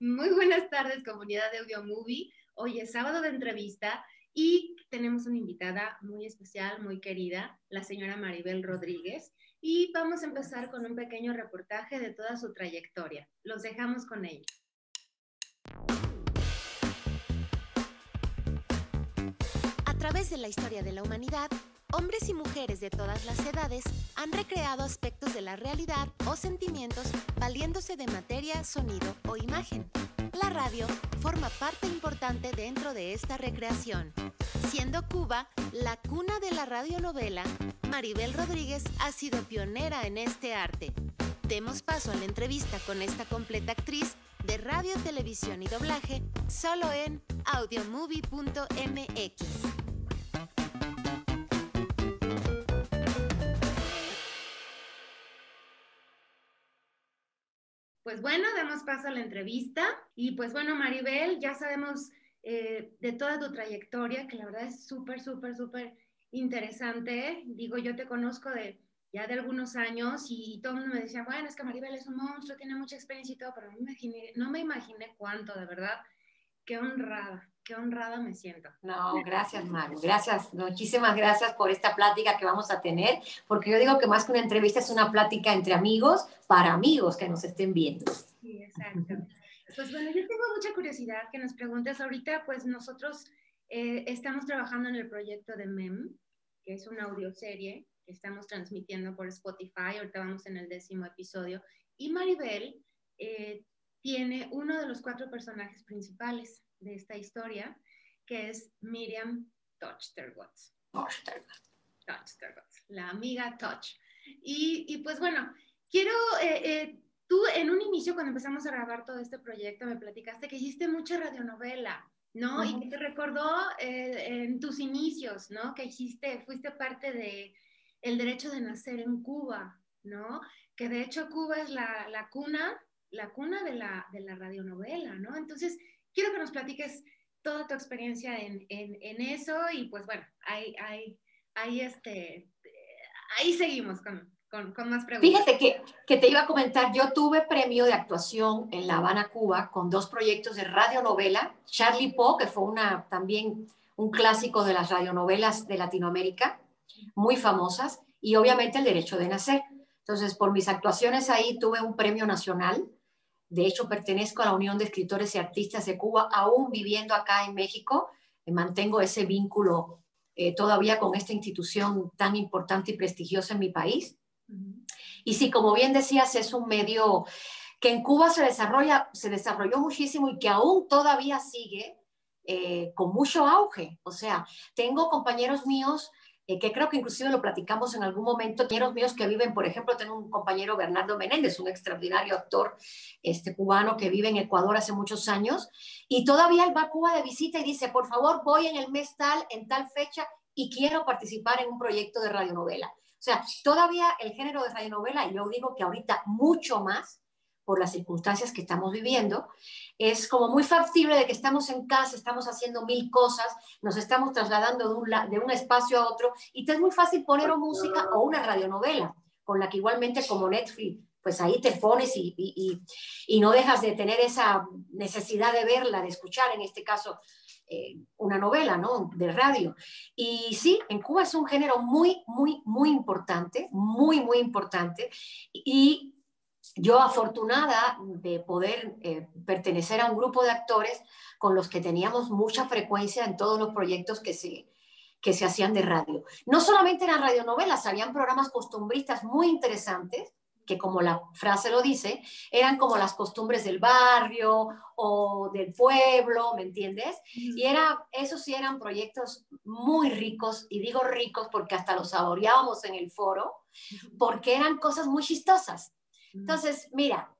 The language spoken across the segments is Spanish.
Muy buenas tardes, comunidad de Audio Movie. Hoy es sábado de entrevista y tenemos una invitada muy especial, muy querida, la señora Maribel Rodríguez. Y vamos a empezar con un pequeño reportaje de toda su trayectoria. Los dejamos con ella. A través de la historia de la humanidad, hombres y mujeres de todas las edades han recreado aspectos de la realidad o sentimientos valiéndose de materia, sonido o imagen. La radio forma parte importante dentro de esta recreación. Siendo Cuba la cuna de la radionovela, Maribel Rodríguez ha sido pionera en este arte. Demos paso a la entrevista con esta completa actriz de radio, televisión y doblaje solo en audiomovie.mx. Pues bueno, damos paso a la entrevista. Y pues bueno, Maribel, ya sabemos eh, de toda tu trayectoria, que la verdad es súper, súper, súper interesante. Digo, yo te conozco de ya de algunos años y todo el mundo me decía, bueno, es que Maribel es un monstruo, tiene mucha experiencia y todo, pero no me imaginé, no me imaginé cuánto, de verdad. Qué honrada qué honrada me siento. No, gracias, Maru. Gracias, muchísimas gracias por esta plática que vamos a tener, porque yo digo que más que una entrevista es una plática entre amigos, para amigos que nos estén viendo. Sí, exacto. Pues bueno, yo tengo mucha curiosidad que nos preguntes. Ahorita, pues nosotros eh, estamos trabajando en el proyecto de MEM, que es una audioserie que estamos transmitiendo por Spotify. Ahorita vamos en el décimo episodio. Y Maribel eh, tiene uno de los cuatro personajes principales de esta historia, que es Miriam Touchterwatts. Touchterwatts, la amiga Touch. Y, y pues bueno, quiero, eh, eh, tú en un inicio cuando empezamos a grabar todo este proyecto me platicaste que hiciste mucha radionovela, ¿no? Y que te recordó eh, en tus inicios, ¿no? Que hiciste, fuiste parte de el derecho de nacer en Cuba, ¿no? Que de hecho Cuba es la, la cuna, la cuna de la, de la radionovela, ¿no? Entonces, quiero que nos platiques toda tu experiencia en, en, eso y pues bueno, ahí, ahí, ahí, este, ahí seguimos con, con, con, más preguntas. Fíjate que, que, te iba a comentar, yo tuve premio de actuación en La Habana, Cuba, con dos proyectos de radionovela, Charlie Poe, que fue una, también un clásico de las radionovelas de Latinoamérica, muy famosas, y obviamente El Derecho de Nacer. Entonces, por mis actuaciones ahí tuve un premio nacional de hecho, pertenezco a la Unión de Escritores y Artistas de Cuba, aún viviendo acá en México. Eh, mantengo ese vínculo eh, todavía con esta institución tan importante y prestigiosa en mi país. Y sí, como bien decías, es un medio que en Cuba se desarrolla, se desarrolló muchísimo y que aún todavía sigue eh, con mucho auge. O sea, tengo compañeros míos eh, que creo que inclusive lo platicamos en algún momento, compañeros míos que viven, por ejemplo, tengo un compañero Bernardo Menéndez, un extraordinario actor este, cubano que vive en Ecuador hace muchos años, y todavía él va a Cuba de visita y dice, por favor, voy en el mes tal, en tal fecha, y quiero participar en un proyecto de radionovela. O sea, todavía el género de radionovela, yo digo que ahorita mucho más, por las circunstancias que estamos viviendo, es como muy factible de que estamos en casa, estamos haciendo mil cosas, nos estamos trasladando de un, de un espacio a otro y te es muy fácil poner música o una radionovela, con la que igualmente como Netflix, pues ahí te pones y, y, y, no dejas de tener esa necesidad de verla, de escuchar, en este caso, eh, una novela, ¿no? De radio. Y sí, en Cuba es un género muy, muy, muy importante, muy, muy importante. Y yo afortunada de poder eh, pertenecer a un grupo de actores con los que teníamos mucha frecuencia en todos los proyectos que se, que se hacían de radio. No solamente eran radionovelas, habían programas costumbristas muy interesantes, que como la frase lo dice, eran como las costumbres del barrio o del pueblo, ¿me entiendes? Y era, esos sí eran proyectos muy ricos, y digo ricos porque hasta los saboreábamos en el foro, porque eran cosas muy chistosas. Entonces, mira,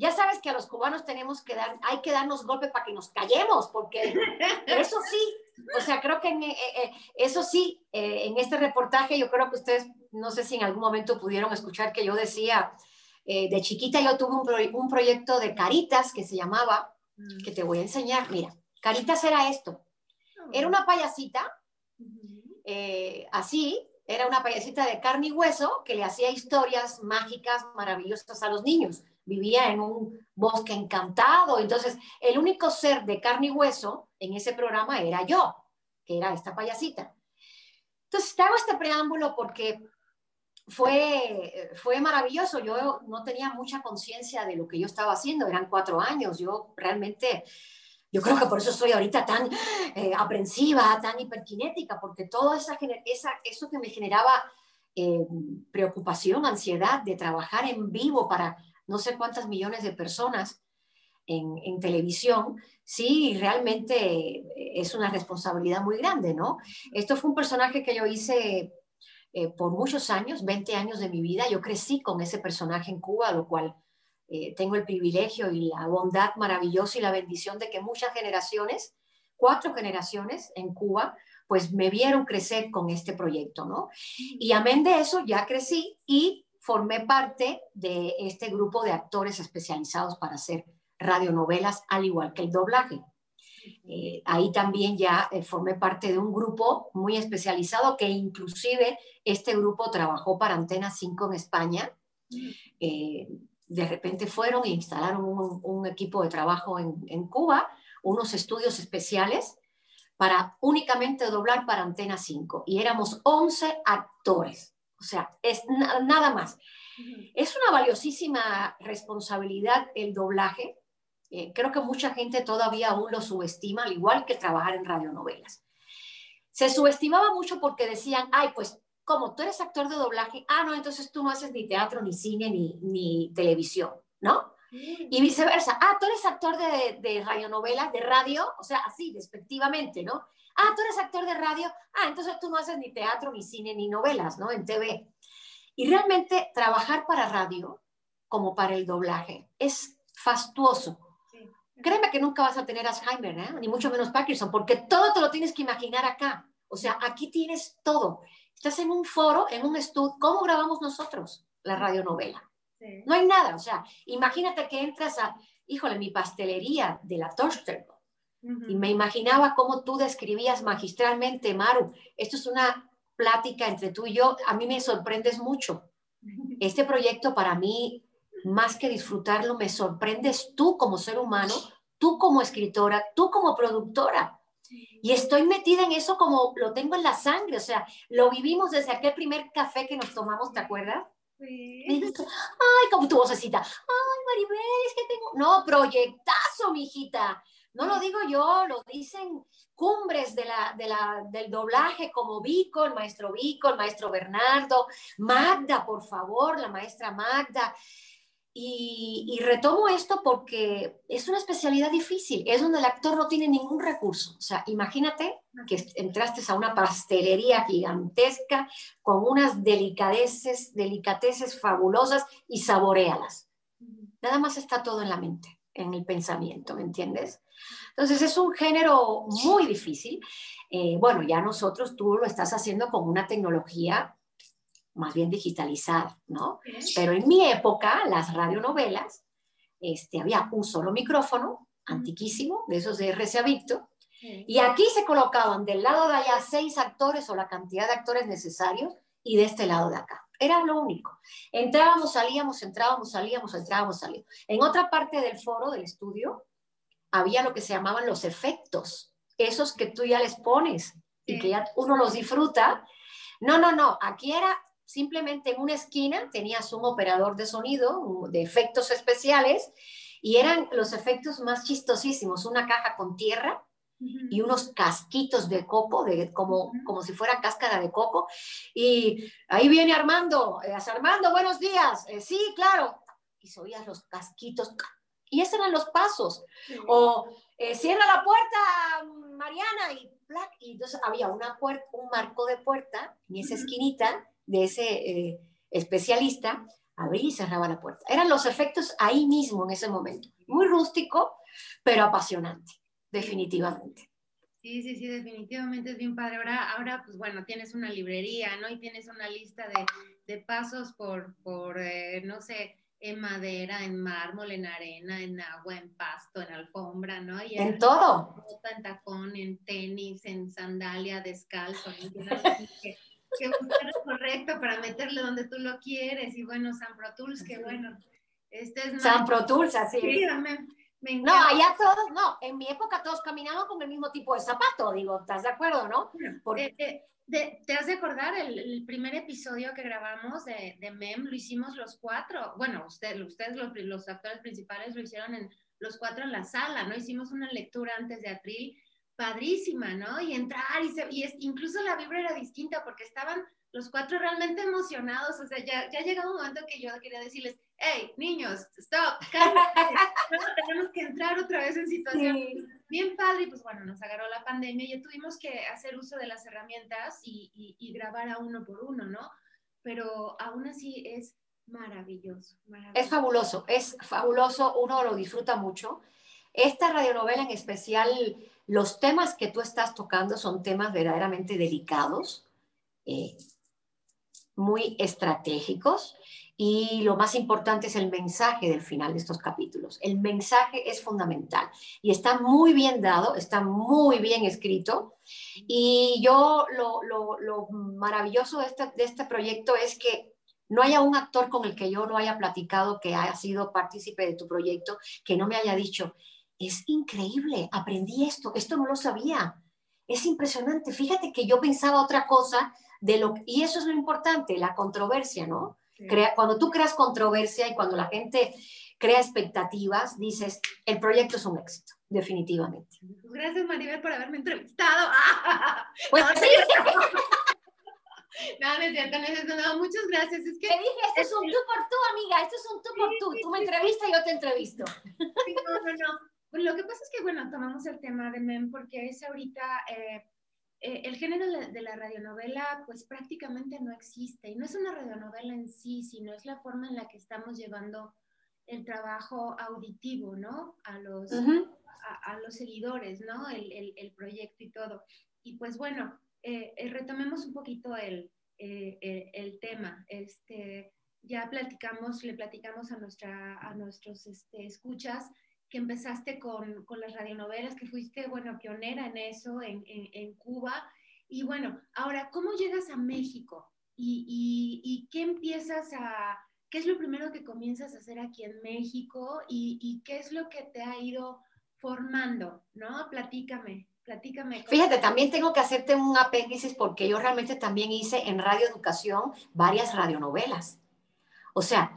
ya sabes que a los cubanos tenemos que dar, hay que darnos golpes para que nos callemos, porque eso sí, o sea, creo que eh, eh, eso sí, eh, en este reportaje yo creo que ustedes, no sé si en algún momento pudieron escuchar que yo decía, de chiquita yo tuve un, proyecto de caritas que se llamaba, mm. que te voy a enseñar, mira, caritas era esto, era una payasita, así, era una payasita de carne y hueso que le hacía historias mágicas, maravillosas a los niños. vivía en un bosque encantado. Entonces, el único ser de carne y hueso en ese programa era yo, que era esta payasita. Entonces, te hago este preámbulo porque fue, fue maravilloso. Yo no tenía mucha conciencia de lo que yo estaba haciendo. Eran cuatro años. Yo realmente, yo creo que por eso soy ahorita tan eh, aprensiva, tan hiperkinética, porque todo eso que me generaba eh, preocupación, ansiedad de trabajar en vivo para no sé cuántas millones de personas en, televisión, sí, realmente es una responsabilidad muy grande, ¿no? Esto fue un personaje que yo hice eh, por muchos años, 20 años de mi vida. Yo crecí con ese personaje en Cuba, lo cual eh, tengo el privilegio y la bondad maravillosa y la bendición de que muchas generaciones, cuatro generaciones en Cuba, pues me vieron crecer con este proyecto, ¿no? Y amén de eso, ya crecí y formé parte de este grupo de actores especializados para hacer radionovelas, al igual que el doblaje. Eh, ahí también ya eh, formé parte de un grupo muy especializado que inclusive este grupo trabajó para Antena 5 en España. Eh, de repente fueron e instalaron un, equipo de trabajo en, en, Cuba, unos estudios especiales para únicamente doblar para Antena 5. Y éramos 11 actores. O sea, es nada más. Es una valiosísima responsabilidad el doblaje eh, creo que mucha gente todavía aún lo subestima, al igual que trabajar en radionovelas. Se subestimaba mucho porque decían, ay, pues como tú eres actor de doblaje, ah, no, entonces tú no haces ni teatro, ni cine, ni, ni televisión, ¿no? Y viceversa, ah, tú eres actor de, de radionovelas, de radio, o sea, así, despectivamente, ¿no? Ah, tú eres actor de radio, ah, entonces tú no haces ni teatro, ni cine, ni novelas, ¿no? En TV. Y realmente trabajar para radio, como para el doblaje, es fastuoso créeme que nunca vas a tener Alzheimer, ¿eh? ni mucho menos Parkinson, porque todo te lo tienes que imaginar acá. O sea, aquí tienes todo. Estás en un foro, en un estudio. ¿Cómo grabamos nosotros la radionovela? No hay nada. O sea, imagínate que entras a, híjole, mi pastelería de la Toaster. Y me imaginaba cómo tú describías magistralmente, Maru. Esto es una plática entre tú y yo. A mí me sorprendes mucho. Este proyecto para mí más que disfrutarlo, me sorprendes tú como ser humano, tú como escritora, tú como productora. Y estoy metida en eso como lo tengo en la sangre, o sea, lo vivimos desde aquel primer café que nos tomamos, ¿te acuerdas? Sí. ay, como tu vocecita. Ay, Maribel, es que tengo. No, proyectazo, mijita. No lo digo yo, lo dicen cumbres de la, de la, del doblaje como Vico, el maestro Vico, el maestro Bernardo, Magda, por favor, la maestra Magda. Y, retomo esto porque es una especialidad difícil, es donde el actor no tiene ningún recurso. O sea, imagínate que entraste a una pastelería gigantesca con unas delicadeces, delicateces fabulosas y saborealas. Nada más está todo en la mente, en el pensamiento, ¿me entiendes? Entonces es un género muy difícil. Eh, bueno, ya nosotros tú lo estás haciendo con una tecnología más bien digitalizada, ¿no? Pero en mi época, las radionovelas, este, había un solo micrófono, antiquísimo, de esos de RCA Victor, y aquí se colocaban del lado de allá seis actores o la cantidad de actores necesarios, y de este lado de acá. Era lo único. Entrábamos, salíamos, entrábamos, salíamos, entrábamos, salíamos. En otra parte del foro, del estudio, había lo que se llamaban los efectos, esos que tú ya les pones y que ya uno los disfruta. No, no, no, aquí era simplemente en una esquina tenías un operador de sonido, de efectos especiales, y eran los efectos más chistosísimos, una caja con tierra y unos casquitos de coco, de, como, como si fuera cáscara de coco, y ahí viene Armando, eh, Armando, buenos días, eh, sí, claro, y se oías los casquitos, y esos eran los pasos, o eh, cierra la puerta, Mariana, y, y entonces había una puerta, un marco de puerta en esa esquinita, de ese eh, especialista, abría y cerraba la puerta. Eran los efectos ahí mismo en ese momento. Muy rústico, pero apasionante, definitivamente. Sí, sí, sí, definitivamente es bien padre. Ahora, ahora pues bueno, tienes una librería, ¿no? Y tienes una lista de, de pasos por, por eh, no sé, en madera, en mármol, en arena, en agua, en pasto, en alfombra, ¿no? Y en todo. En tacón, en tenis, en sandalia, descalzo. que buscar lo correcto para meterle donde tú lo quieres. Y bueno, San Pro Tools, que bueno, Este es San Pro Tools, así Sí, me, me No, allá todos, no, en mi época todos caminaban con el mismo tipo de zapato, digo, ¿estás de acuerdo, no? Porque- Eh, eh, ¿Te has de acordar el, el primer episodio que grabamos de, de MEM? Lo hicimos los cuatro. Bueno, usted, ustedes, los, los actores principales, lo hicieron en los cuatro en la sala, ¿no? Hicimos una lectura antes de atril padrísima, ¿no? Y entrar, y, se- y es, incluso la vibra era distinta porque estaban los cuatro realmente emocionados. O sea, ya, ya llegaba un momento que yo quería decirles, hey, niños, stop, tenemos que entrar otra vez en situación bien padre, y pues bueno, nos agarró la pandemia y ya tuvimos que hacer uso de las herramientas y, y- y grabar a uno por uno, ¿no? Pero aún así es maravilloso, maravilloso. Es fabuloso, es fabuloso, uno lo disfruta mucho. Esta radionovela en especial, los temas que tú estás tocando son temas verdaderamente delicados, eh, muy estratégicos y lo más importante es el mensaje del final de estos capítulos. El mensaje es fundamental y está muy bien dado, está muy bien escrito y yo lo, lo- lo maravilloso de este, de este proyecto es que no haya un actor con el que yo no haya platicado, que haya sido partícipe de tu proyecto, que no me haya dicho, es increíble, aprendí esto, esto no lo sabía. Es impresionante. Fíjate que yo pensaba otra cosa de lo y eso es lo importante, la controversia, ¿no? Sí. Crea- cuando tú creas controversia y cuando la gente crea expectativas, dices, el proyecto es un éxito, definitivamente. Gracias Maribel por haberme entrevistado. Pues No, sí, No, no es cierto, no es cierto, no, muchas gracias. Es que te dije, esto es un tú por tú, amiga, esto es un tú por tú. Tú me entrevistas y yo te entrevisto. Sí, no, no, no. Pues lo que pasa es que, bueno, tomamos el tema de MEM porque es ahorita, eh, eh, el género de la- radionovela, pues prácticamente no existe. Y no es una radionovela en sí, sino es la forma en la que estamos llevando el trabajo auditivo, ¿no? A los, Ujú. a, a los seguidores, ¿no? El, el- el proyecto y todo. Y pues bueno, eh, eh, retomemos un poquito el, eh, el, el tema. Este, ya platicamos, le platicamos a, nuestra, a nuestros este, escuchas que empezaste con, con las radionovelas, que fuiste, bueno, pionera en eso, en, en, en Cuba. Y bueno, ahora, ¿cómo llegas a México? ¿Y, y, y qué empiezas a, qué es lo primero que comienzas a hacer aquí en México? ¿Y, y qué es lo que te ha ido formando? ¿No? Platícame, platícame. Fíjate, también tengo que hacerte un apéndice porque yo realmente también hice en Radio Educación varias radionovelas. O sea,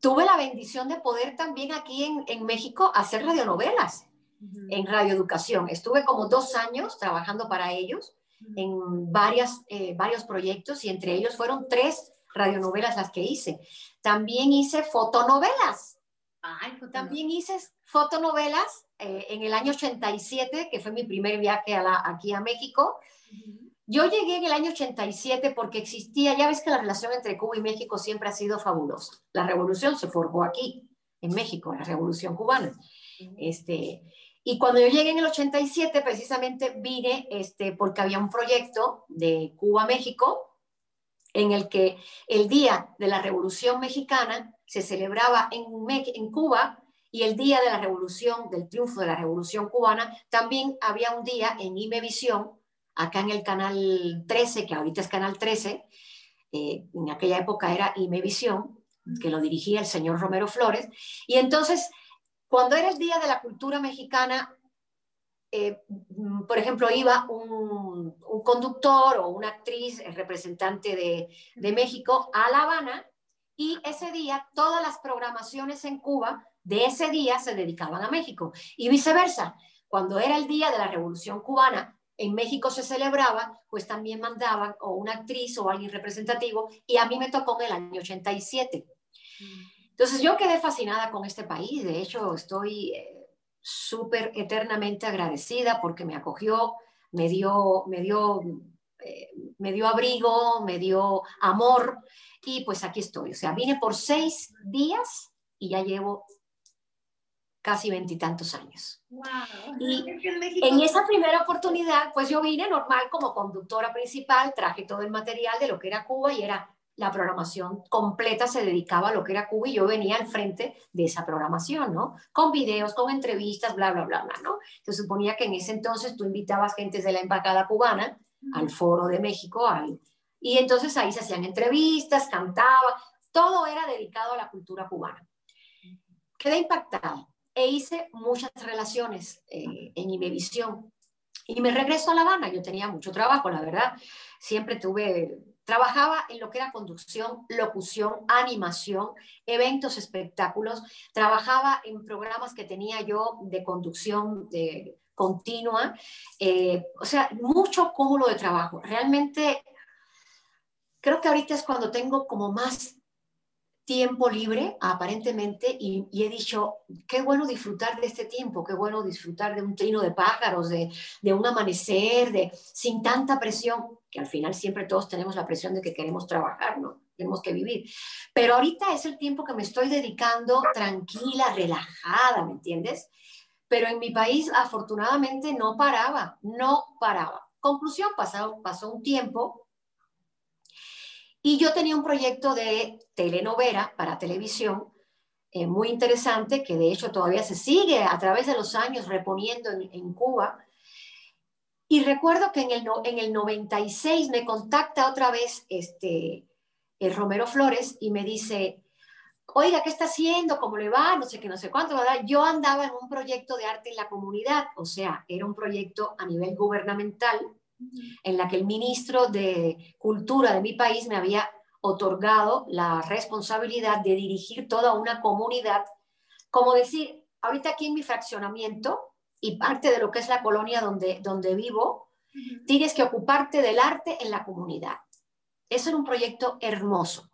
tuve la bendición de poder también aquí en, en México hacer radionovelas Ujú. en Radio Educación. Estuve como dos años trabajando para ellos en varias, eh, varios proyectos y entre ellos fueron tres radionovelas las que hice. También hice fotonovelas. Ay. También hice fotonovelas eh, en el año 87, que fue mi primer viaje a la- aquí a México. Ujú. Yo llegué en el año 87 porque existía, ya ves que la relación entre Cuba y México siempre ha sido fabulosa. La revolución se forjó aquí, en México, la revolución cubana. Este, y cuando yo llegué en el 87, precisamente vine este, porque había un proyecto de Cuba-México en el que el día de la Revolución Mexicana se celebraba en, Me- en Cuba y el día de la Revolución, del triunfo de la Revolución Cubana, también había un día en Imevisión, acá en el canal 13, que ahorita es canal 13, eh, en aquella época era Imevisión, que lo dirigía el señor Romero Flores, y entonces cuando era el Día de la Cultura Mexicana, eh, mm, por ejemplo, iba un, un conductor o una actriz eh, representante de, de México a La Habana y ese día todas las programaciones en Cuba de ese día se dedicaban a México y viceversa. Cuando era el Día de la Revolución Cubana, en México se celebraba, pues también mandaban o una actriz o alguien representativo y a mí me tocó en el año 87. Entonces yo quedé fascinada con este país, de hecho estoy eh, súper eternamente agradecida porque me acogió, me dio, me dio, eh, me dio abrigo, me dio amor y pues aquí estoy. O sea, vine por seis días y ya llevo casi veintitantos años. Wow. Y en esa primera oportunidad, pues yo vine normal como conductora principal, traje todo el material de lo que era Cuba y era la programación completa se dedicaba a lo que era Cuba y yo venía al frente de esa programación, ¿no? Con videos, con entrevistas, bla, bla, bla, bla, ¿no? Se suponía que en ese entonces tú invitabas gente de la embajada cubana al foro de México, al, y entonces ahí se hacían entrevistas, cantaba, todo era dedicado a la cultura cubana. quedé impactada e hice muchas relaciones eh, en Imevisión. Y me regreso a La Habana. Yo tenía mucho trabajo, la verdad. Siempre tuve, trabajaba en lo que era conducción, locución, animación, eventos, espectáculos. Trabajaba en programas que tenía yo de conducción de, continua. Eh, o sea, mucho cúmulo de trabajo. Realmente creo que ahorita es cuando tengo como más tiempo libre, aparentemente, y, he dicho, qué bueno disfrutar de este tiempo, qué bueno disfrutar de un trino de pájaros, de, de, un amanecer, de, sin tanta presión, que al final siempre todos tenemos la presión de que queremos trabajar, ¿no? Tenemos que vivir. Pero ahorita es el tiempo que me estoy dedicando tranquila, relajada, ¿me entiendes? Pero en mi país, afortunadamente, no paraba, no paraba. Conclusión, pasó, pasó un tiempo y yo tenía un proyecto de telenovela para televisión eh, muy interesante, que de hecho todavía se sigue a través de los años reponiendo en, Cuba. Y recuerdo que en el, en el 96 me contacta otra vez este, el Romero Flores y me dice, oiga, ¿qué está haciendo? ¿Cómo le va? No sé qué, no sé cuánto, ¿verdad? Yo andaba en un proyecto de arte en la comunidad, o sea, era un proyecto a nivel gubernamental en la que el ministro de Cultura de mi país me había otorgado la responsabilidad de dirigir toda una comunidad, como decir, ahorita aquí en mi fraccionamiento y parte de lo que es la colonia donde, donde vivo, tienes que ocuparte del arte en la comunidad. Eso era un proyecto hermoso.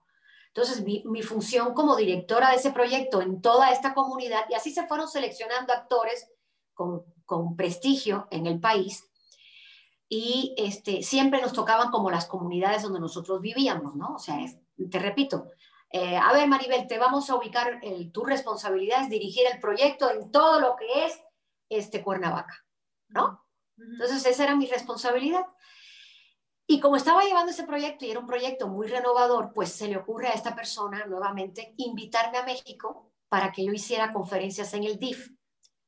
Entonces, mi, mi, función como directora de ese proyecto en toda esta comunidad, y así se fueron seleccionando actores con, con prestigio en el país, y este, siempre nos tocaban como las comunidades donde nosotros vivíamos, ¿no? O sea, te repito, eh, a ver Maribel, te vamos a ubicar, el, tu responsabilidad es dirigir el proyecto en todo lo que es este Cuernavaca, ¿no? Entonces esa era mi responsabilidad. Y como estaba llevando ese proyecto y era un proyecto muy renovador, pues se le ocurre a esta persona nuevamente invitarme a México para que yo hiciera conferencias en el DIF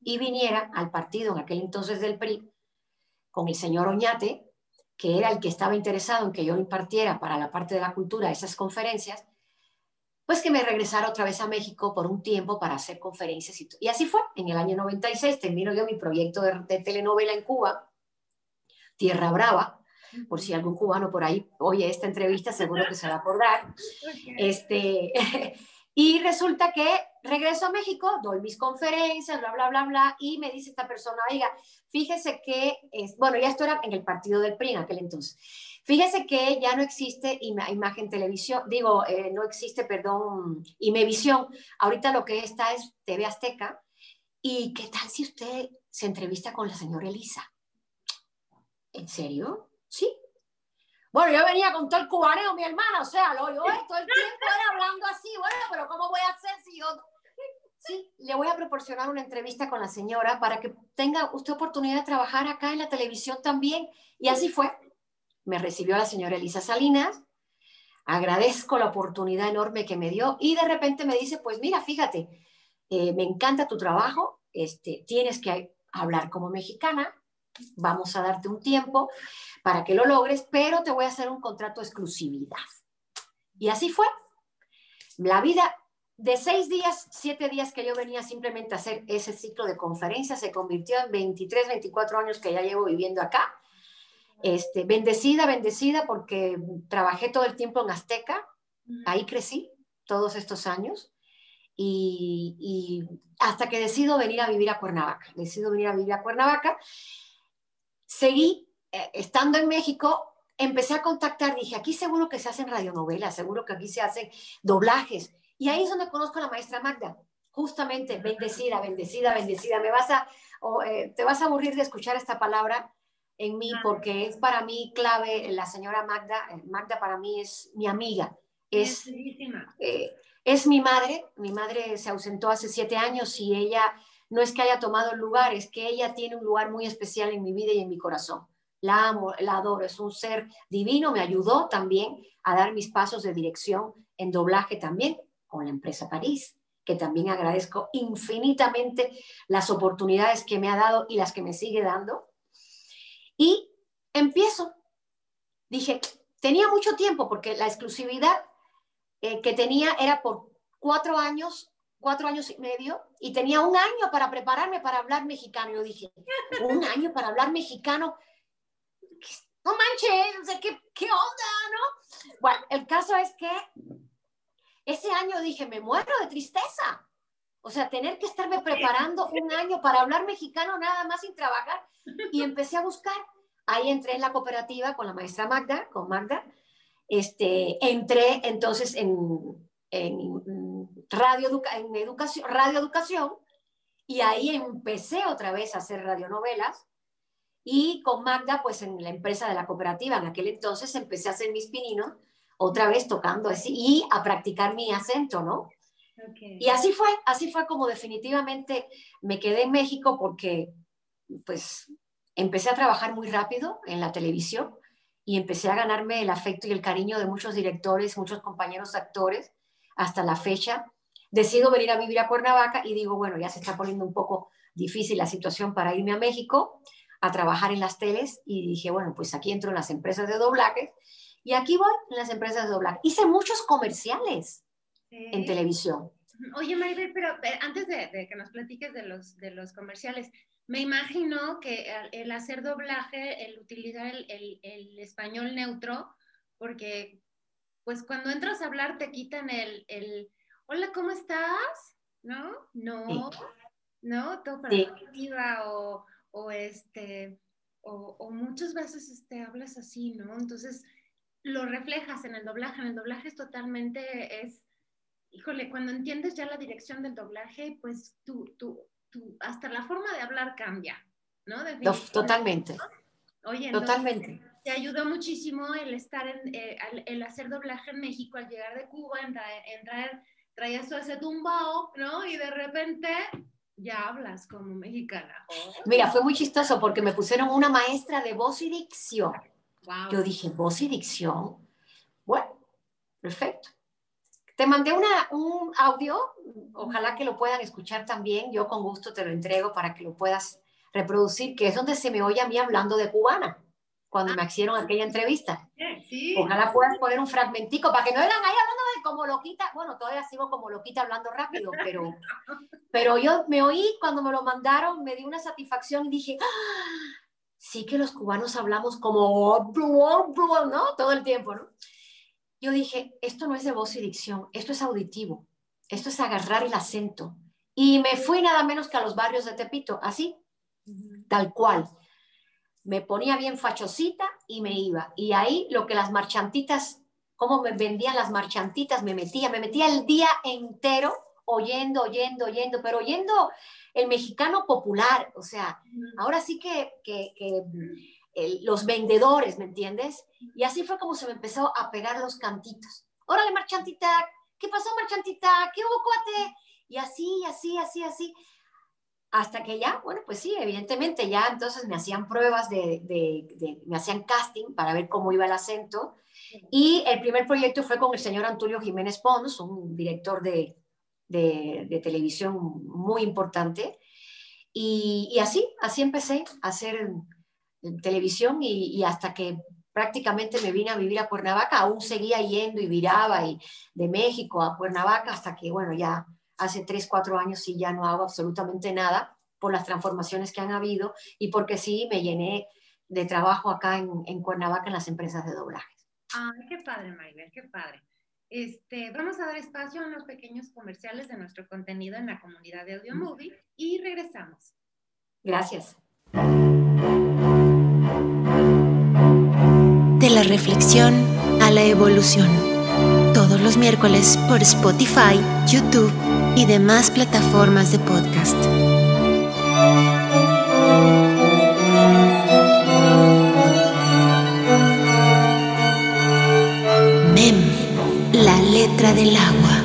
y viniera al partido en aquel entonces del PRI con el señor Oñate, que era el que estaba interesado en que yo impartiera para la parte de la cultura esas conferencias, pues que me regresara otra vez a México por un tiempo para hacer conferencias. Y, y así fue. En el año 96 termino yo mi proyecto de, telenovela en Cuba, Tierra Brava, por si algún cubano por ahí oye esta entrevista, seguro que se va a acordar. Este, y resulta que regreso a México, doy mis conferencias, bla, bla, bla, bla, y me dice esta persona, oiga, fíjese que, es, bueno, ya esto era en el partido del PRI en aquel entonces, fíjese que ya no existe imagen televisión, digo, eh, no existe, perdón, Imevisión, ahorita lo que está es TV Azteca, y qué tal si usted se entrevista con la señora Elisa. ¿En serio? Sí, bueno, yo venía con todo el cubaneo, mi hermana, o sea, lo yo todo el tiempo era hablando así, bueno, pero ¿cómo voy a hacer si yo... Sí, le voy a proporcionar una entrevista con la señora para que tenga usted oportunidad de trabajar acá en la televisión también. Y así fue. Me recibió la señora Elisa Salinas, agradezco la oportunidad enorme que me dio y de repente me dice, pues mira, fíjate, eh, me encanta tu trabajo, este, tienes que hablar como mexicana, vamos a darte un tiempo para que lo logres, pero te voy a hacer un contrato de exclusividad. Y así fue. La vida de seis días, siete días que yo venía simplemente a hacer ese ciclo de conferencias se convirtió en 23, 24 años que ya llevo viviendo acá. Este, bendecida, bendecida porque trabajé todo el tiempo en Azteca, ahí crecí todos estos años y, y hasta que decido venir a vivir a Cuernavaca, decido venir a vivir a Cuernavaca seguí eh, estando en México, empecé a contactar, dije, aquí seguro que se hacen radionovelas, seguro que aquí se hacen doblajes. Y ahí es donde conozco a la maestra Magda, justamente, bendecida, bendecida, bendecida. Me vas a, eh, te vas a aburrir de escuchar esta palabra en mí porque es para mí clave la señora Magda. Eh, Magda para mí es mi amiga, es, es mi madre. Mi madre se ausentó hace siete años y ella no es que haya tomado el lugar, es que ella tiene un lugar muy especial en mi vida y en mi corazón. La amo, la adoro, es un ser divino, me ayudó también a dar mis pasos de dirección en doblaje también con la empresa París, que también agradezco infinitamente las oportunidades que me ha dado y las que me sigue dando. Y empiezo. Dije, tenía mucho tiempo porque la exclusividad eh, que tenía era por cuatro años cuatro años y medio y tenía un año para prepararme para hablar mexicano. Yo dije, un año para hablar mexicano. No manches, ¿qué, ¿qué onda, no? Bueno, el caso es que ese año dije, me muero de tristeza. O sea, tener que estarme preparando un año para hablar mexicano nada más sin trabajar. Y empecé a buscar. Ahí entré en la cooperativa con la maestra Magda, con Magda. Este, entré entonces en, en radio, en educación, radio educación y ahí empecé otra vez a hacer radionovelas y con Magda pues en la empresa de la cooperativa en aquel entonces empecé a hacer mis pininos otra vez tocando así y a practicar mi acento, ¿no? Y así fue, así fue como definitivamente me quedé en México porque pues empecé a trabajar muy rápido en la televisión y empecé a ganarme el afecto y el cariño de muchos directores, muchos compañeros actores hasta la fecha. Decido venir a vivir a Cuernavaca y digo, bueno, ya se está poniendo un poco difícil la situación para irme a México a trabajar en las teles y dije, bueno, pues aquí entro en las empresas de doblaje y aquí voy en las empresas de doblaje. Hice muchos comerciales en televisión. Oye, Maribel, pero antes de, que nos platiques de los, de los comerciales, me imagino que el, hacer doblaje, el utilizar el, el, el, español neutro, porque pues cuando entras a hablar te quitan el, el hola, ¿cómo estás? ¿No? No, ¿no? Todo para o, o este, o, o, muchas veces este, hablas así, ¿no? Entonces lo reflejas en el doblaje, en el doblaje es totalmente, es, híjole, cuando entiendes ya la dirección del doblaje, pues tú, tú, tú hasta la forma de hablar cambia, ¿no? Totalmente. Oye, totalmente te ayudó muchísimo el estar en, eh, el, hacer doblaje en México, al llegar de Cuba, en, traer, traías todo ese tumbao, ¿no? Y de repente ya hablas como mexicana. Mira, fue muy chistoso porque me pusieron una maestra de voz y dicción. Yo dije, voz y dicción. Bueno, perfecto. Te mandé una, un audio, ojalá que lo puedan escuchar también. Yo con gusto te lo entrego para que lo puedas reproducir, que es donde se me oye a mí hablando de cubana cuando me hicieron aquella entrevista. Ojalá puedas poner un fragmentico para que no digan ahí hablando de como loquita. Bueno, todavía sigo como loquita hablando rápido, pero, pero yo me oí cuando me lo mandaron, me di una satisfacción y dije, ¡Ah! Sí que los cubanos hablamos como, ¿no? Todo el tiempo, ¿no? Yo dije, esto no es de voz y dicción, esto es auditivo, esto es agarrar el acento. Y me fui nada menos que a los barrios de Tepito, así, tal cual me ponía bien fachosita y me iba. Y ahí lo que las marchantitas, cómo me vendían las marchantitas, me metía, me metía el día entero oyendo, oyendo, oyendo, pero oyendo el mexicano popular, o sea, ahora sí que, que, los vendedores, ¿me entiendes? Y así fue como se me empezó a pegar los cantitos. Órale, marchantita, ¿qué pasó, marchantita? ¿Qué hubo, cuate? Y así, así, así, así. Hasta que ya, bueno, pues sí, evidentemente ya entonces me hacían pruebas de, de, me hacían casting para ver cómo iba el acento. Y el primer proyecto fue con el señor Antonio Jiménez Pons, un director de, de televisión muy importante. Y, así, así empecé a hacer televisión y, hasta que prácticamente me vine a vivir a Cuernavaca, aún seguía yendo y viraba y de México a Cuernavaca hasta que, bueno, ya hace tres, cuatro años sí ya no hago absolutamente nada por las transformaciones que han habido y porque sí me llené de trabajo acá en, en Cuernavaca en las empresas de doblaje. Ay, qué padre, Maribel, qué padre. Este, vamos a dar espacio a unos pequeños comerciales de nuestro contenido en la comunidad de Audio Movie y regresamos. Gracias. De la reflexión a la evolución. Todos los miércoles por Spotify, YouTube y demás plataformas de podcast. Del agua.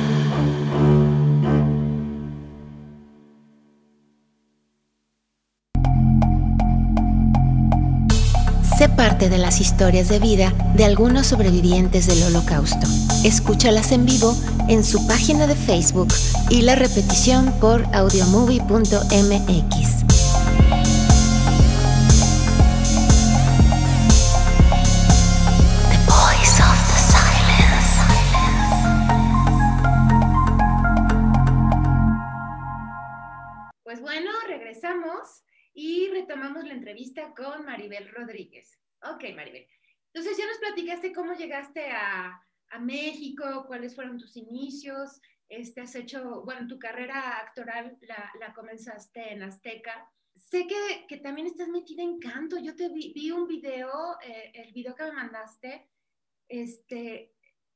Sé parte de las historias de vida de algunos sobrevivientes del holocausto. Escúchalas en vivo en su página de Facebook y la repetición por audiomovie.mx. con Maribel Rodríguez. Ok, Maribel. Entonces ya nos platicaste cómo llegaste a, a México, cuáles fueron tus inicios, este, has hecho, bueno, tu carrera actoral la, la comenzaste en Azteca. Sé que, que, también estás metida en canto. Yo te vi, vi un video, eh, el video que me mandaste, este,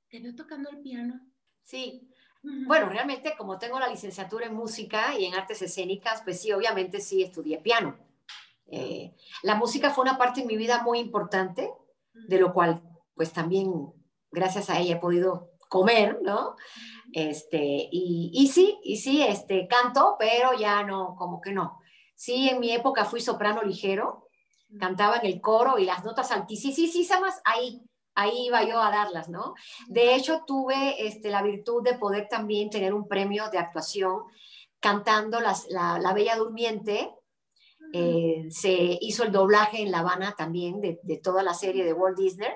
te veo tocando el piano. Sí. Bueno, realmente como tengo la licenciatura en música y en artes escénicas, pues sí, obviamente sí estudié piano. Eh, la música fue una parte de mi vida muy importante, de lo cual pues también gracias a ella he podido comer, ¿no? Este, y, y, sí, y sí, este, canto, pero ya no, como que no. Sí, en mi época fui soprano ligero, cantaba en el coro y las notas altísimas, ahí, ahí iba yo a darlas, ¿no? De hecho, tuve este, la virtud de poder también tener un premio de actuación cantando las, la, la, Bella Durmiente. Eh, se hizo el doblaje en La Habana también de, de toda la serie de Walt Disney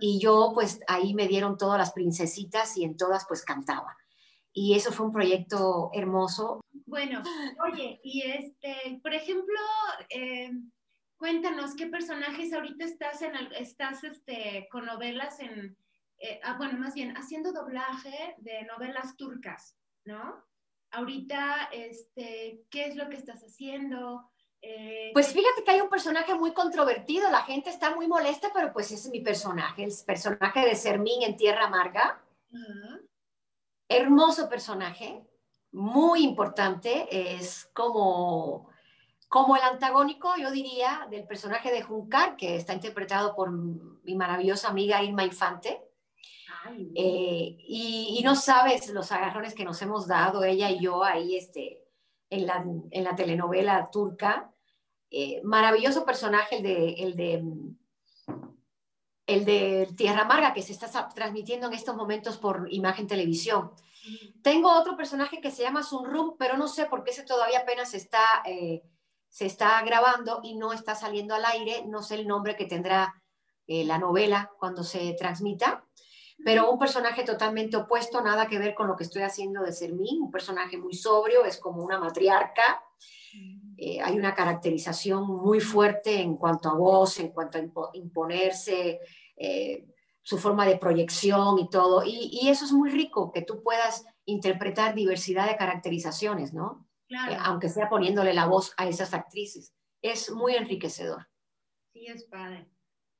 y yo pues ahí me dieron todas las princesitas y en todas pues cantaba. Y eso fue un proyecto hermoso. Bueno, oye, y este, por ejemplo, eh, cuéntanos qué personajes ahorita estás en, estás este, con novelas en, eh, ah, bueno, más bien haciendo doblaje de novelas turcas, ¿no? Ahorita, este, ¿qué es lo que estás haciendo? Eh, pues fíjate que hay un personaje muy controvertido, la gente está muy molesta, pero pues ese es mi personaje, el personaje de Sermín en Tierra Amarga. Hermoso personaje, muy importante, es como, como el antagónico, yo diría, del personaje de Juncar, que está interpretado por mi maravillosa amiga Irma Infante. Eh, y, y, no sabes los agarrones que nos hemos dado ella y yo ahí este, en, la, en la telenovela turca. Eh, maravilloso personaje el de, el de el de Tierra Amarga que se está transmitiendo en estos momentos por imagen televisión. Tengo otro personaje que se llama Sunrum, pero no sé por qué ese todavía apenas está, eh, se está grabando y no está saliendo al aire. No sé el nombre que tendrá eh, la novela cuando se transmita, pero un personaje totalmente opuesto, nada que ver con lo que estoy haciendo de Sermín, un personaje muy sobrio, es como una matriarca, eh, hay una caracterización muy fuerte en cuanto a voz, en cuanto a imponerse, eh, su forma de proyección y todo. Y, eso es muy rico, que tú puedas interpretar diversidad de caracterizaciones, ¿no? Eh, aunque sea poniéndole la voz a esas actrices. Es muy enriquecedor. Sí, es padre.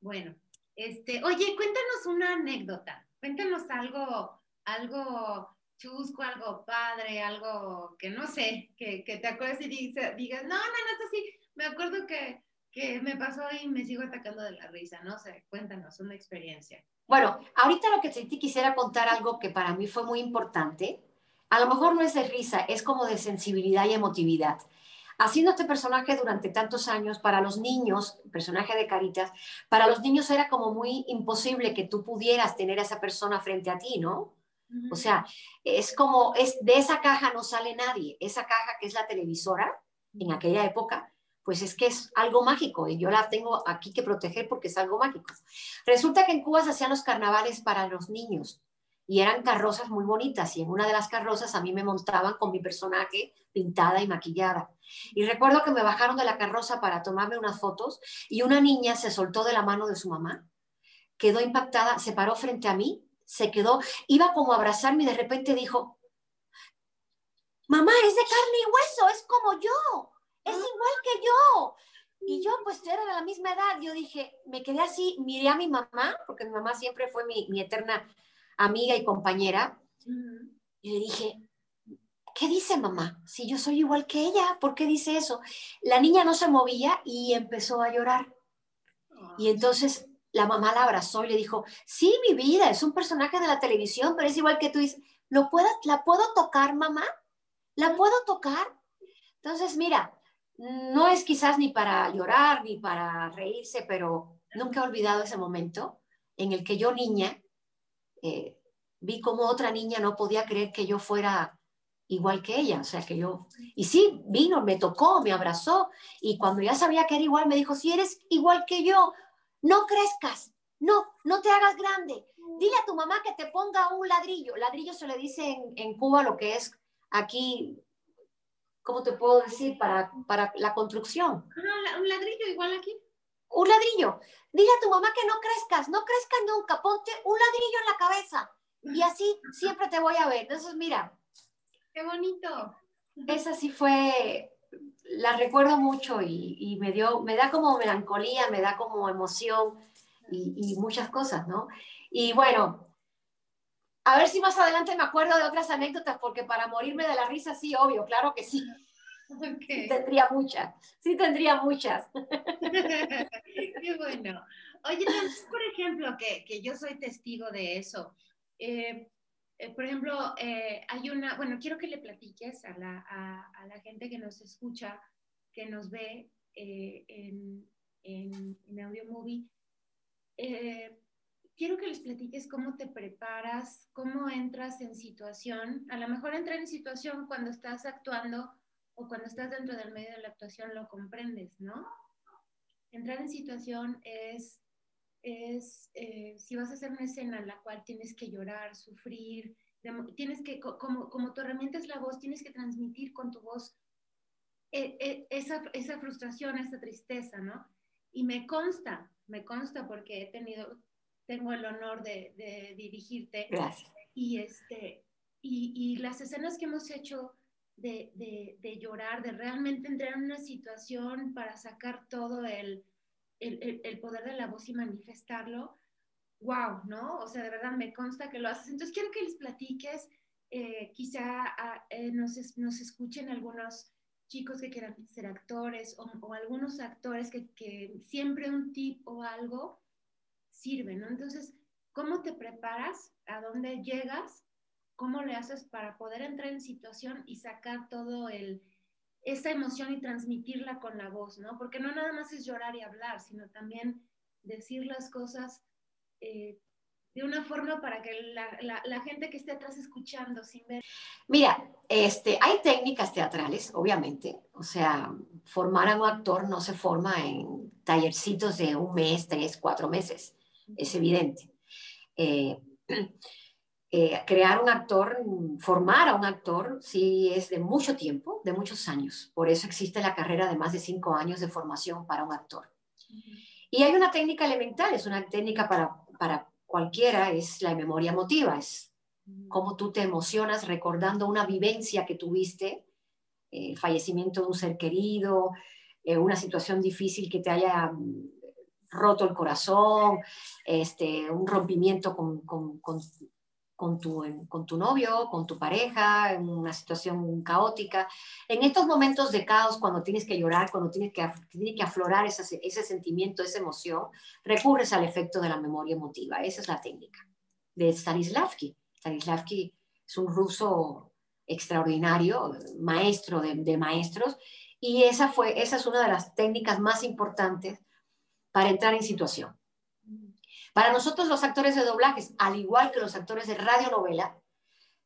Bueno, este, oye, cuéntanos una anécdota. Cuéntanos algo, algo chusco, algo padre, algo que no sé, que, que te acuerdes y digas, no, no, no es así. Me acuerdo que, que me pasó y me sigo atacando de la risa, no sé, cuéntanos una experiencia. Bueno, ahorita lo que te quisiera contar algo que para mí fue muy importante. A lo mejor no es de risa, es como de sensibilidad y emotividad. Haciendo este personaje durante tantos años, para los niños, personaje de Caritas, para los niños era como muy imposible que tú pudieras tener a esa persona frente a ti, ¿no? O sea, es como, es, de esa caja no sale nadie. Esa caja que es la televisora en aquella época, pues es que es algo mágico y yo la tengo aquí que proteger porque es algo mágico. Resulta que en Cuba se hacían los carnavales para los niños y eran carrozas muy bonitas y en una de las carrozas a mí me montaban con mi personaje pintada y maquillada. Y recuerdo que me bajaron de la carroza para tomarme unas fotos y una niña se soltó de la mano de su mamá, quedó impactada, se paró frente a mí se quedó, iba como a abrazarme y de repente dijo, mamá, es de carne y hueso, es como yo, es ah. igual que yo. Y yo pues era de la misma edad, yo dije, me quedé así, miré a mi mamá, porque mi mamá siempre fue mi, eterna amiga y compañera, y le dije, ¿qué dice mamá? Si yo soy igual que ella, ¿por qué dice eso? La niña no se movía y empezó a llorar. Y entonces la mamá la abrazó y le dijo, sí, mi vida, es un personaje de la televisión, pero es igual que tú dices, ¿lo puedo, ¿la puedo tocar, mamá? ¿La puedo tocar? Entonces, mira, no es quizás ni para llorar ni para reírse, pero nunca he olvidado ese momento en el que yo, niña, eh, vi como otra niña no podía creer que yo fuera igual que ella, o sea, que yo, y sí, vino, me tocó, me abrazó, y cuando ya sabía que era igual, me dijo, si eres igual que yo, no crezcas, no, no te hagas grande. Dile a tu mamá que te ponga un ladrillo. Ladrillo se le dice en, Cuba lo que es aquí ¿cómo te puedo decir? Para, para la construcción. Un ladrillo igual aquí. Un ladrillo. Dile a tu mamá que no crezcas, no crezcas nunca, ponte un ladrillo en la cabeza y así siempre te voy a ver. Entonces, mira. Qué bonito. Esa sí fue, la recuerdo mucho y, me dio, me da como melancolía, me da como emoción y, y muchas cosas, ¿no? Y bueno, a ver si más adelante me acuerdo de otras anécdotas, porque para morirme de la risa, sí, obvio, claro que sí. Tendría muchas, sí tendría muchas. Qué bueno. Oye, por ejemplo, que, que, yo soy testigo de eso. Eh, eh, por ejemplo, eh, hay una, bueno, quiero que le platiques a la, a, a la gente que nos escucha, que nos ve en, en, en, Audio Movie quiero que les platiques cómo te preparas, cómo entras en situación. A lo mejor entrar en situación cuando estás actuando o cuando estás dentro del medio de la actuación lo comprendes, ¿no? Entrar en situación es, es eh, si vas a hacer una escena en la cual tienes que llorar, sufrir, tienes que, como, como tu herramienta es la voz, tienes que transmitir con tu voz eh, eh, esa, esa frustración, esa tristeza, ¿no? Y me consta, me consta porque he tenido tengo el honor de, dirigirte. Gracias. Y, este, y, las escenas que hemos hecho de, de, llorar, de realmente entrar en una situación para sacar todo el, el, el, poder de la voz y manifestarlo, wow, ¿no? O sea, de verdad me consta que lo haces. Entonces quiero que les platiques, eh, quizá ah, eh, nos, nos, escuchen algunos chicos que quieran ser actores o, o algunos actores que, que, siempre un tip o algo sirve, ¿no? Entonces, ¿cómo te preparas? ¿A dónde llegas? ¿Cómo le haces para poder entrar en situación y sacar todo el esa emoción y transmitirla con la voz, ¿no? Porque no nada más es llorar y hablar, sino también decir las cosas eh, de una forma para que la, la, gente que esté atrás escuchando sin ver. Mira, este, hay técnicas teatrales, obviamente. O sea, formar a un actor no se forma en tallercitos de un mes, tres, cuatro meses es evidente. Eh, eh, crear un actor, formar a un actor, sí es de mucho tiempo, de muchos años. Por eso existe la carrera de más de cinco años de formación para un actor. Y hay una técnica elemental, es una técnica para, para cualquiera, es la memoria emotiva, es cómo tú te emocionas recordando una vivencia que tuviste, el eh, fallecimiento de un ser querido, una situación difícil que te haya roto el corazón, este, un rompimiento con, con, con, tu, con tu novio, con tu pareja, en una situación caótica. En estos momentos de caos, cuando tienes que llorar, cuando tienes que, tiene que aflorar ese, ese sentimiento, esa emoción, recurres al efecto de la memoria emotiva. Esa es la técnica de Stanislavski. Stanislavski es un ruso extraordinario, maestro de, de maestros, y esa, fue, esa es una de las técnicas más importantes para entrar en situación. Para nosotros los actores de doblajes, al igual que los actores de radionovela,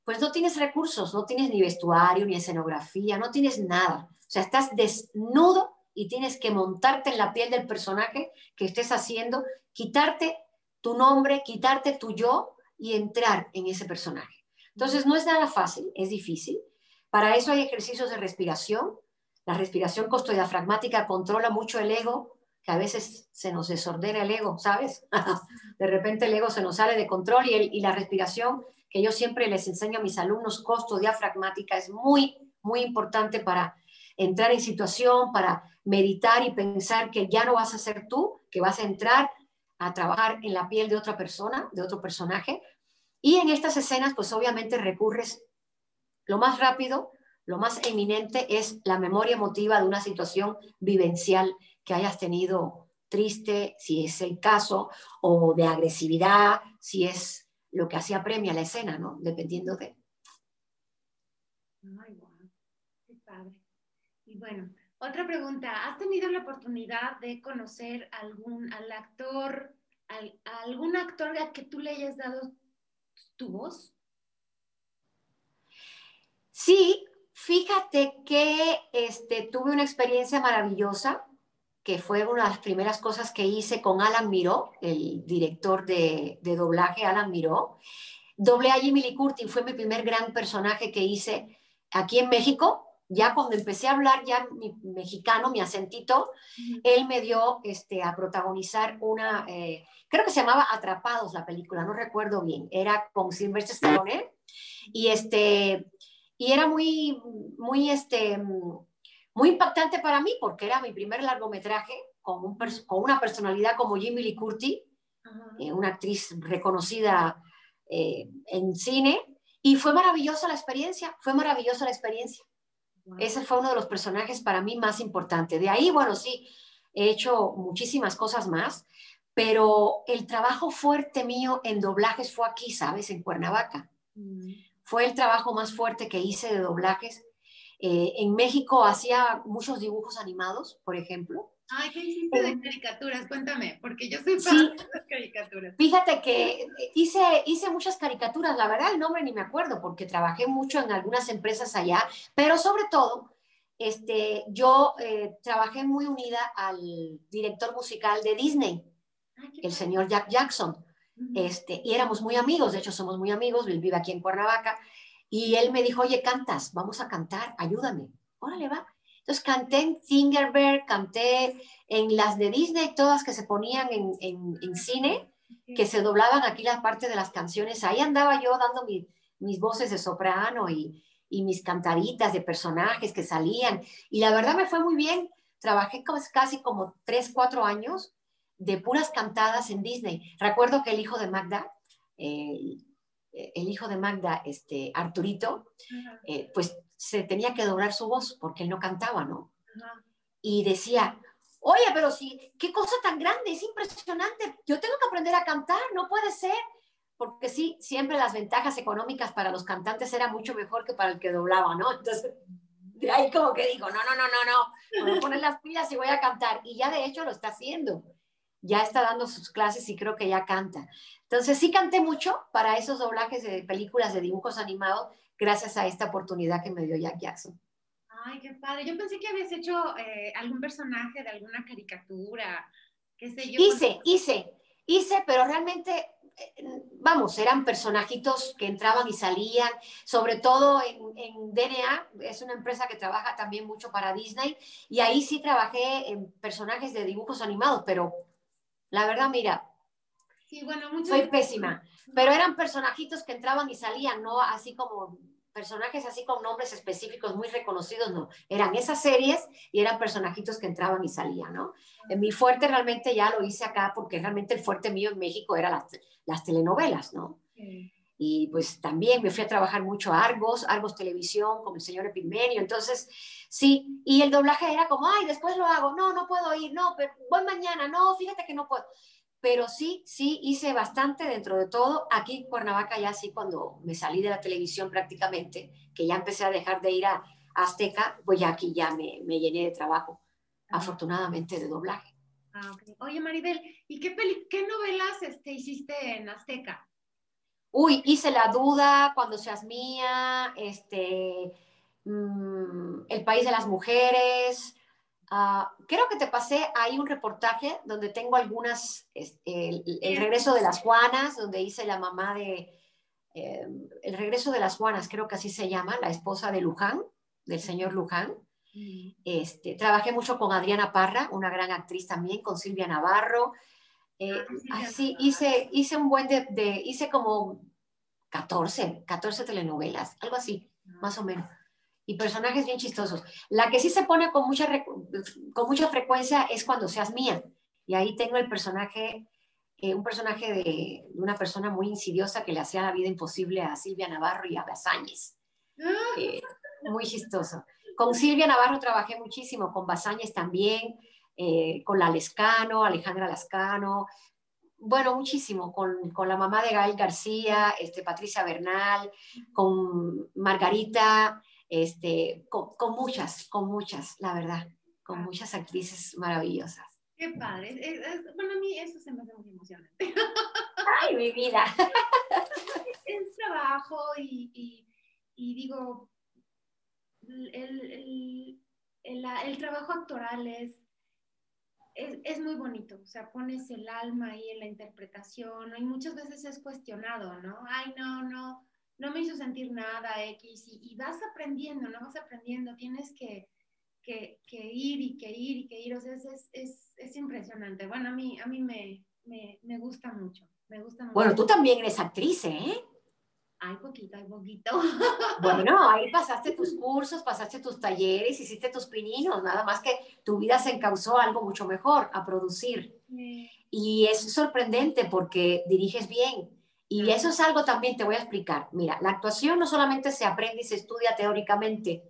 pues no tienes recursos, no tienes ni vestuario, ni escenografía, no tienes nada. O sea, estás desnudo y tienes que montarte en la piel del personaje que estés haciendo, quitarte tu nombre, quitarte tu yo y entrar en ese personaje. Entonces, no es nada fácil, es difícil. Para eso hay ejercicios de respiración. La respiración costodiafragmática controla mucho el ego, que a veces se nos desordena el ego, ¿sabes? de repente el ego se nos sale de control y, el, y la respiración, que yo siempre les enseño a mis alumnos, costo diafragmática, es muy, muy importante para entrar en situación, para meditar y pensar que ya no vas a ser tú, que vas a entrar a trabajar en la piel de otra persona, de otro personaje. Y en estas escenas, pues obviamente recurres lo más rápido, lo más eminente es la memoria emotiva de una situación vivencial que hayas tenido triste, si es el caso, o de agresividad, si es lo que hacía premia la escena, ¿no? Dependiendo de. Ay, wow, qué padre. Y bueno, otra pregunta, ¿has tenido la oportunidad de conocer algún al actor, al, algún actor al que tú le hayas dado tu voz? Sí, fíjate que este, tuve una experiencia maravillosa que fue una de las primeras cosas que hice con Alan Miró, el director de, doblaje Alan Miró. Doblé a Jimmy Lee Curtin, fue mi primer gran personaje que hice aquí en México, ya cuando empecé a hablar ya mi mexicano, mi acentito, él me dio este, a protagonizar una, eh, creo que se llamaba Atrapados la película, no recuerdo bien, era con Sylvester Stallone, y este, y era muy, muy, este, muy impactante para mí porque era mi primer largometraje con, un con una personalidad como Jimmy Lee Curtis, eh, una actriz reconocida eh, en cine, y fue maravillosa la experiencia, fue maravillosa la experiencia. Ese fue uno de los personajes para mí más importantes. De ahí, bueno, sí, he hecho muchísimas cosas más, pero el trabajo fuerte mío en doblajes fue aquí, ¿sabes? En Cuernavaca. Mm. Fue el trabajo más fuerte que hice de doblajes. Eh, en México hacía muchos dibujos animados, por ejemplo. Ay, ¿qué hiciste de caricaturas? Cuéntame, porque yo soy fan de las caricaturas. Fíjate que hice, hice muchas caricaturas, la verdad el nombre ni me acuerdo, porque trabajé mucho en algunas empresas allá, pero sobre todo, este, yo eh, trabajé muy unida al director musical de Disney, el señor Jack Jackson, este, y éramos muy amigos, de hecho somos muy amigos, él vive aquí en Cuernavaca, y él me dijo, oye, cantas, vamos a cantar, ayúdame. Órale, va. Entonces canté en canté en las de Disney, todas que se ponían en, en, cine, que se doblaban aquí la parte de las canciones. Ahí andaba yo dando mis voces de soprano y, y, mis cantaritas de personajes que salían. Y la verdad me fue muy bien. Trabajé casi como tres, cuatro años de puras cantadas en Disney. Recuerdo que el hijo de Magda, eh, el hijo de Magda, este, Arturito, eh, pues se tenía que doblar su voz porque él no cantaba, ¿no? Y decía, oye, pero sí, qué cosa tan grande, es impresionante, yo tengo que aprender a cantar, no puede ser. Porque sí, siempre las ventajas económicas para los cantantes eran mucho mejor que para el que doblaba, ¿no? Entonces, de ahí como que digo, no, no, no, no, no, voy a poner las pilas y voy a cantar. Y ya de hecho lo está haciendo. Ya está dando sus clases y creo que ya canta. Entonces sí canté mucho para esos doblajes de películas de dibujos animados gracias a esta oportunidad que me dio Jack Jackson. Ay, qué padre. Yo pensé que habías hecho eh, algún personaje de alguna caricatura, qué sé yo. Hice, hice, hice, pero realmente, eh, vamos, eran personajitos que entraban y salían, sobre todo en, en, DNA, es una empresa que trabaja también mucho para Disney, y ahí sí trabajé en personajes de dibujos animados, pero la verdad, mira, Sí, bueno, Soy pésima. Pero eran personajitos que entraban y salían, no así como personajes así con nombres específicos muy reconocidos, no. Eran esas series y eran personajitos que entraban y salían, ¿no? En mi fuerte realmente ya lo hice acá porque realmente el fuerte mío en México era las, las telenovelas, ¿no? Y pues también me fui a trabajar mucho a Argos, Argos Televisión con el señor Epigmenio. Entonces, sí, y el doblaje era como, ay, después lo hago, no, no puedo ir, no, pero voy mañana, no, fíjate que no puedo pero sí, sí hice bastante dentro de todo. Aquí en Cuernavaca ya sí, cuando me salí de la televisión prácticamente, que ya empecé a dejar de ir a Azteca, pues ya aquí ya me, me llené de trabajo, afortunadamente de doblaje. Ah, Oye, Maribel, ¿y qué, qué novelas este, hiciste en Azteca? Uy, hice La Duda, Cuando seas mía, este, mm, El País de las Mujeres, Ah, creo que te pasé ahí un reportaje donde tengo algunas, el, regreso de las Juanas, donde hice la mamá de, eh, el regreso de las Juanas, creo que así se llama, la esposa de Luján, del señor Luján. Este, trabajé mucho con Adriana Parra, una gran actriz también, con Silvia Navarro. Eh, ah, así hice, hice un buen de, hice como 14, 14 telenovelas, algo así, más o menos y personajes bien chistosos. La que sí se pone con mucha, con mucha frecuencia es cuando seas mía. Y ahí tengo el personaje, eh, un personaje de, una persona muy insidiosa que le hacía la vida imposible a Silvia Navarro y a Basáñez. Eh, muy chistoso. Con Silvia Navarro trabajé muchísimo, con Basáñez también, eh, con la Lescano, Alejandra Lascano, bueno, muchísimo, con, con, la mamá de Gael García, este, Patricia Bernal, con Margarita, este, con, muchas, con muchas, la verdad, con muchas actrices maravillosas. Qué padre. bueno, a mí eso se me hace muy emocionante. Ay, mi vida. Es trabajo y, y, digo, el, el, el, trabajo actoral es, es, es, muy bonito, o sea, pones el alma ahí en la interpretación, y muchas veces es cuestionado, ¿no? Ay, no, no, no me hizo sentir nada X y, vas aprendiendo, ¿no? Vas aprendiendo, tienes que, que, ir y que ir y que ir, o sea, es, es, es impresionante. Bueno, a mí, a mí me, me, me gusta mucho, me gusta mucho. Bueno, tú también eres actriz, ¿eh? Hay poquito, hay poquito. Bueno, ahí pasaste tus cursos, pasaste tus talleres, hiciste tus pininos, nada más que tu vida se encauzó a algo mucho mejor, a producir. Y es sorprendente porque diriges bien. Y eso es algo también te voy a explicar. Mira, la actuación no solamente se aprende y se estudia teóricamente.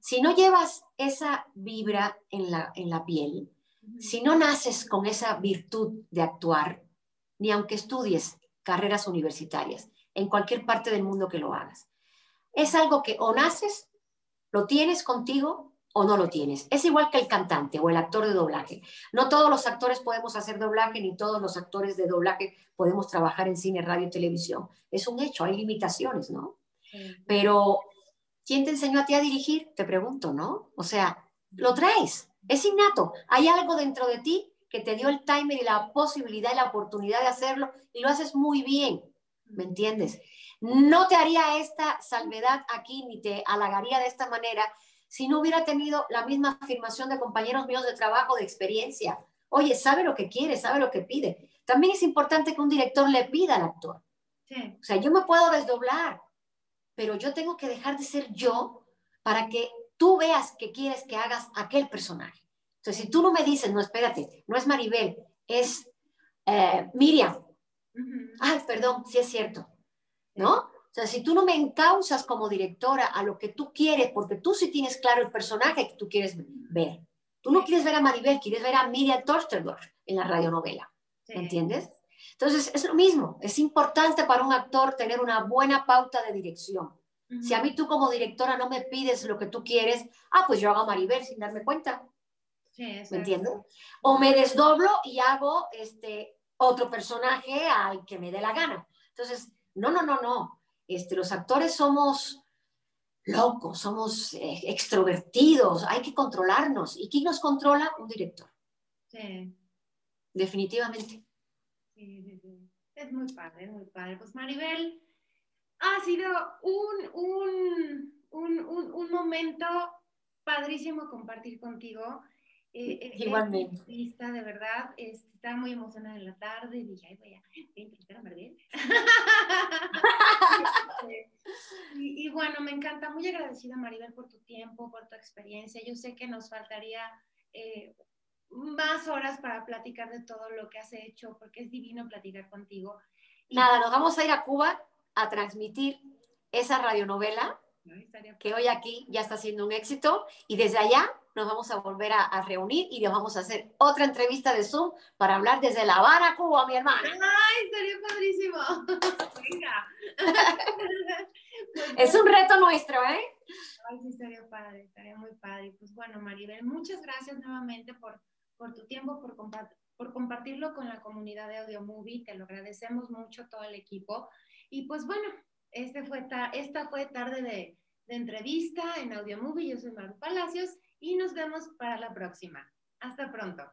Si no llevas esa vibra en la, en la piel, si no naces con esa virtud de actuar, ni aunque estudies carreras universitarias, en cualquier parte del mundo que lo hagas. Es algo que o naces, lo tienes contigo o no lo tienes. Es igual que el cantante o el actor de doblaje. No todos los actores podemos hacer doblaje, ni todos los actores de doblaje podemos trabajar en cine, radio y televisión. Es un hecho, hay limitaciones, ¿no? Pero, ¿quién te enseñó a ti a dirigir? Te pregunto, ¿no? O sea, lo traes, es innato. Hay algo dentro de ti que te dio el timer y la posibilidad y la oportunidad de hacerlo y lo haces muy bien. ¿Me entiendes? No te haría esta salvedad aquí ni te halagaría de esta manera si no hubiera tenido la misma afirmación de compañeros míos de trabajo, de experiencia. Oye, sabe lo que quiere, sabe lo que pide. También es importante que un director le pida al actor. O sea, yo me puedo desdoblar, pero yo tengo que dejar de ser yo para que tú veas que quieres que hagas aquel personaje. Entonces, si tú no me dices, no, espérate, no es Maribel, es eh, Miriam, Ay, perdón, sí es cierto. ¿No? O sea, si tú no me encausas como directora a lo que tú quieres, porque tú sí tienes claro el personaje que tú quieres ver. Tú no quieres ver a Maribel, quieres ver a Miriam Torsterdorf en la radionovela. ¿Me entiendes? Entonces, es lo mismo. Es importante para un actor tener una buena pauta de dirección. Si a mí tú como directora no me pides lo que tú quieres, ah, pues yo hago a Maribel sin darme cuenta. ¿Me entiendes? O me desdoblo y hago este, otro personaje al que me dé la gana. Entonces, no, no, no, no. Este, los actores somos locos, somos eh, extrovertidos, hay que controlarnos. ¿Y quién nos controla? Un director. Sí. Definitivamente. Sí, sí, sí. Es muy padre, muy padre. Pues Maribel, ha sido un, un, un, un, un momento padrísimo compartir contigo. Eh, Igualmente. Lista, de verdad, estaba muy emocionada en la tarde y dije, ay, voy a, voy a a Maribel. y, y, bueno, me encanta, muy agradecida Maribel por tu tiempo, por tu experiencia. Yo sé que nos faltaría eh, más horas para platicar de todo lo que has hecho, porque es divino platicar contigo. Nada, nos vamos a ir a Cuba a transmitir esa radionovela que hoy aquí ya está siendo un éxito y desde allá nos vamos a volver a, reunir y nos vamos a hacer otra entrevista de Zoom para hablar desde La Habana, Cuba, mi hermana. ¡Ay, sería padrísimo! Venga. es un reto nuestro, ¿eh? Ay, sí, estaría padre, estaría muy padre. Pues bueno, Maribel, muchas gracias nuevamente por, por tu tiempo, por, por compartirlo con la comunidad de Audio Movie. Te lo agradecemos mucho todo el equipo. Y pues bueno, este fue esta fue tarde de, de entrevista en Audio Movie. Yo soy Maru Palacios y nos vemos para la próxima. Hasta pronto.